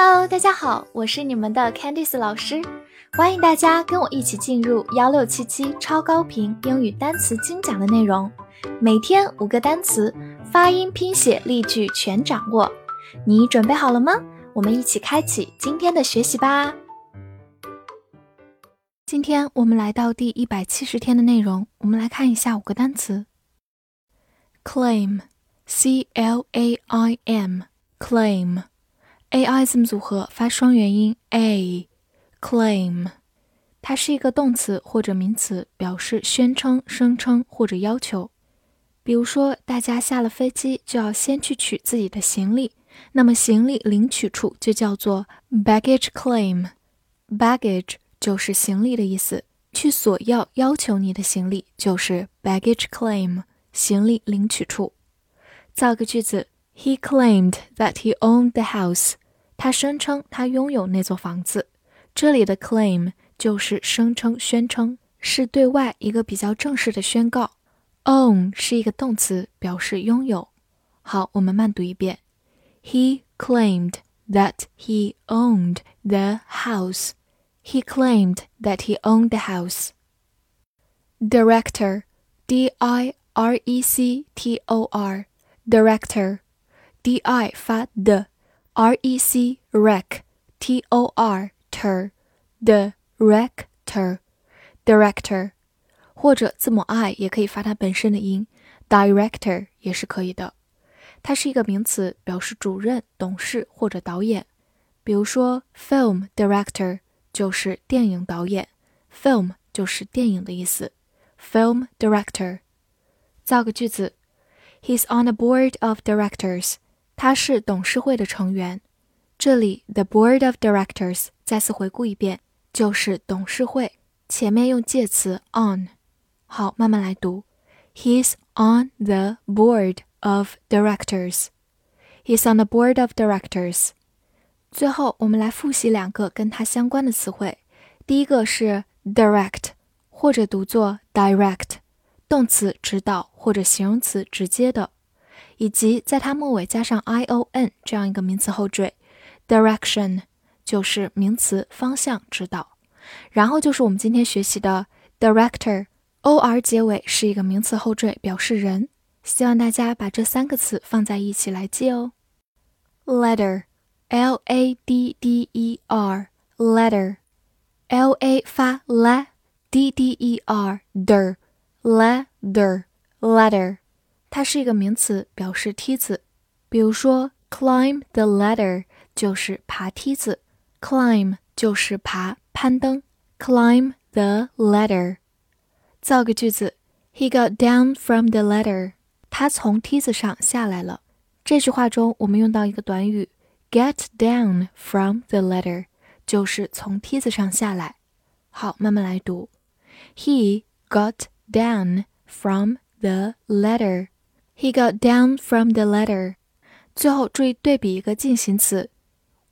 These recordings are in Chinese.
Hello，大家好，我是你们的 Candice 老师，欢迎大家跟我一起进入幺六七七超高频英语单词精讲的内容，每天五个单词，发音、拼写、例句全掌握，你准备好了吗？我们一起开启今天的学习吧。今天我们来到第一百七十天的内容，我们来看一下五个单词：claim，c l a i m，claim。A i 字母组合发双元音 a，claim，它是一个动词或者名词，表示宣称、声称或者要求。比如说，大家下了飞机就要先去取自己的行李，那么行李领取处就叫做 baggage claim。baggage 就是行李的意思，去索要、要求你的行李就是 baggage claim，行李领取处。造个句子。He claimed that he owned the house. 他声称他拥有那座房子。这里的 claim 就是声称、宣称，是对外一个比较正式的宣告。Own 是一个动词，表示拥有。好，我们慢读一遍。He claimed that he owned the house. He claimed that he owned the house. Director, D-I-R-E-C-T-O-R, director. d i 发的，r e c rec t o r ter director director，或者字母 i 也可以发它本身的音，director 也是可以的。它是一个名词，表示主任、董事或者导演。比如说，film director 就是电影导演，film 就是电影的意思，film director。造个句子，He's on a board of directors。 他是董事会的成员。这里 the board of directors 再次回顾一遍，就是董事会，前面用介词 on。好，慢慢来读。He's on the board of directors. He's on the board of directors. 最后，我们来复习两个跟它相关的词汇。第一个是 direct，或者读作 direct，动词指导或者形容词直接的。以及在它末尾加上 i o n 这样一个名词后缀，direction 就是名词方向指导，然后就是我们今天学习的 director，o r 结尾是一个名词后缀，表示人。希望大家把这三个词放在一起来记哦。letter，l a d d e r，letter，l a 发 la，d d e r der，letter，letter。它是一个名词，表示梯子。比如说，climb the ladder 就是爬梯子，climb 就是爬、攀登，climb the ladder。造个句子，He got down from the ladder。他从梯子上下来了。这句话中，我们用到一个短语，get down from the ladder，就是从梯子上下来。好，慢慢来读，He got down from the ladder。He got down from the ladder。最后注意对比一个进行词，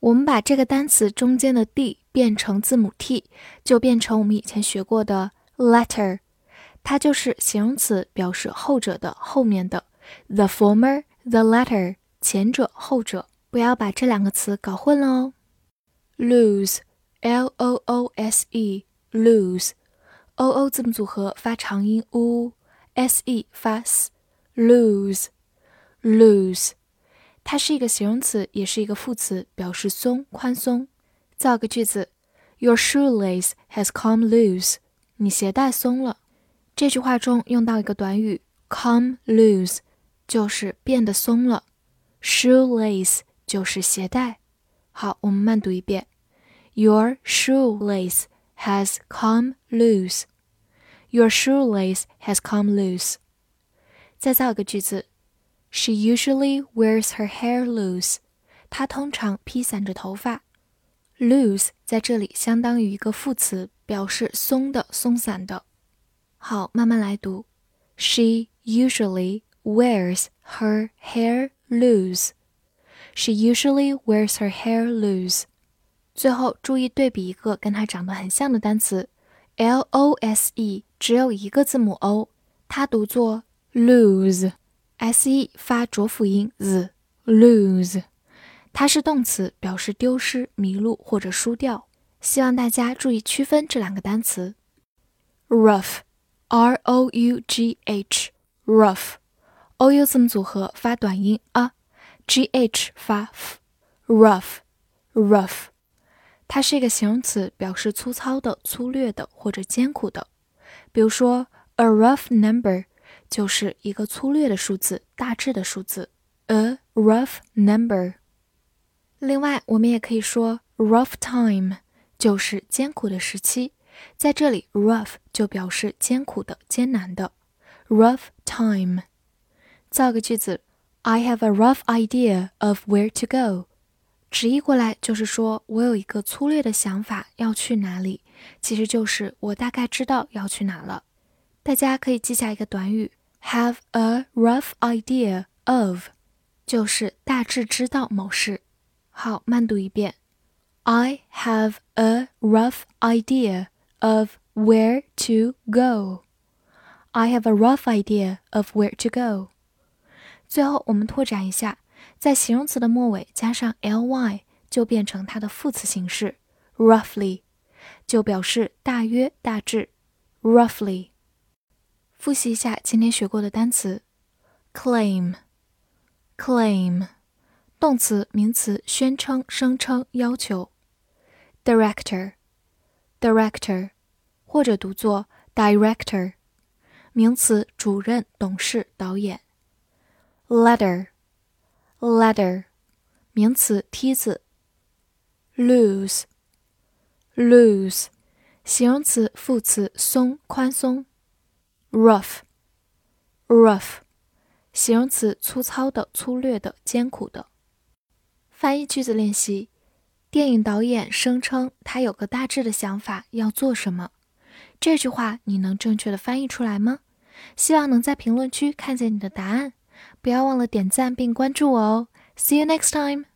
我们把这个单词中间的 d 变成字母 t，就变成我们以前学过的 letter，它就是形容词，表示后者的后面的 the former the latter，前者后者，不要把这两个词搞混了哦。lose，l o o s e，lose，o o 字母组合发长音 u，s e 发 s。Loose, loose，它是一个形容词，也是一个副词，表示松、宽松。造个句子：Your shoelace has come loose。你鞋带松了。这句话中用到一个短语 come loose，就是变得松了。Shoelace 就是鞋带。好，我们慢读一遍：Your shoelace has come loose。Your shoelace has come loose。 再造一个句子，She usually wears her hair loose。她通常披散着头发。Loose 在这里相当于一个副词，表示松的、松散的。好，慢慢来读。She usually wears her hair loose. She usually wears her hair loose. 最后注意对比一个跟它长得很像的单词，L O S E，只有一个字母 O，它读作。Lose，s e 发浊辅音 z，lose，它是动词，表示丢失、迷路或者输掉。希望大家注意区分这两个单词。rough，r o u g h，rough，o u 字母组合发短音 a，g h 发 f，rough，rough。它是一个形容词，表示粗糙的、粗略的或者艰苦的。比如说，a rough number 就是一个粗略的数字，大致的数字。a rough number。另外，我们也可以说 rough time 就是艰苦的时期。在这里，rough 就表示艰苦的、艰难的。rough time。造个句子：I have a rough idea of where to go。直译过来就是说我有一个粗略的想法要去哪里，其实就是我大概知道要去哪了。大家可以记下一个短语：have a rough idea of，就是大致知道某事。好，慢读一遍：I have a rough idea of where to go. I have a rough idea of where to go. 最后，我们拓展一下。在形容词的末尾加上 ly，就变成它的副词形式 roughly，就表示大约、大致。roughly。复习一下今天学过的单词：claim，claim，动词、名词，宣称、声称、要求；director，director，或者读作 director，名词，主任、董事、导演；ladder。ladder，名词，梯子。；lose，lose，形容词，副词，松，宽松。rough，rough，形容词，粗糙的，粗略的，艰苦的。翻译句子练习：电影导演声称他有个大致的想法要做什么。这句话你能正确的翻译出来吗？希望能在评论区看见你的答案。不要忘了点赞并关注我哦！See you next time.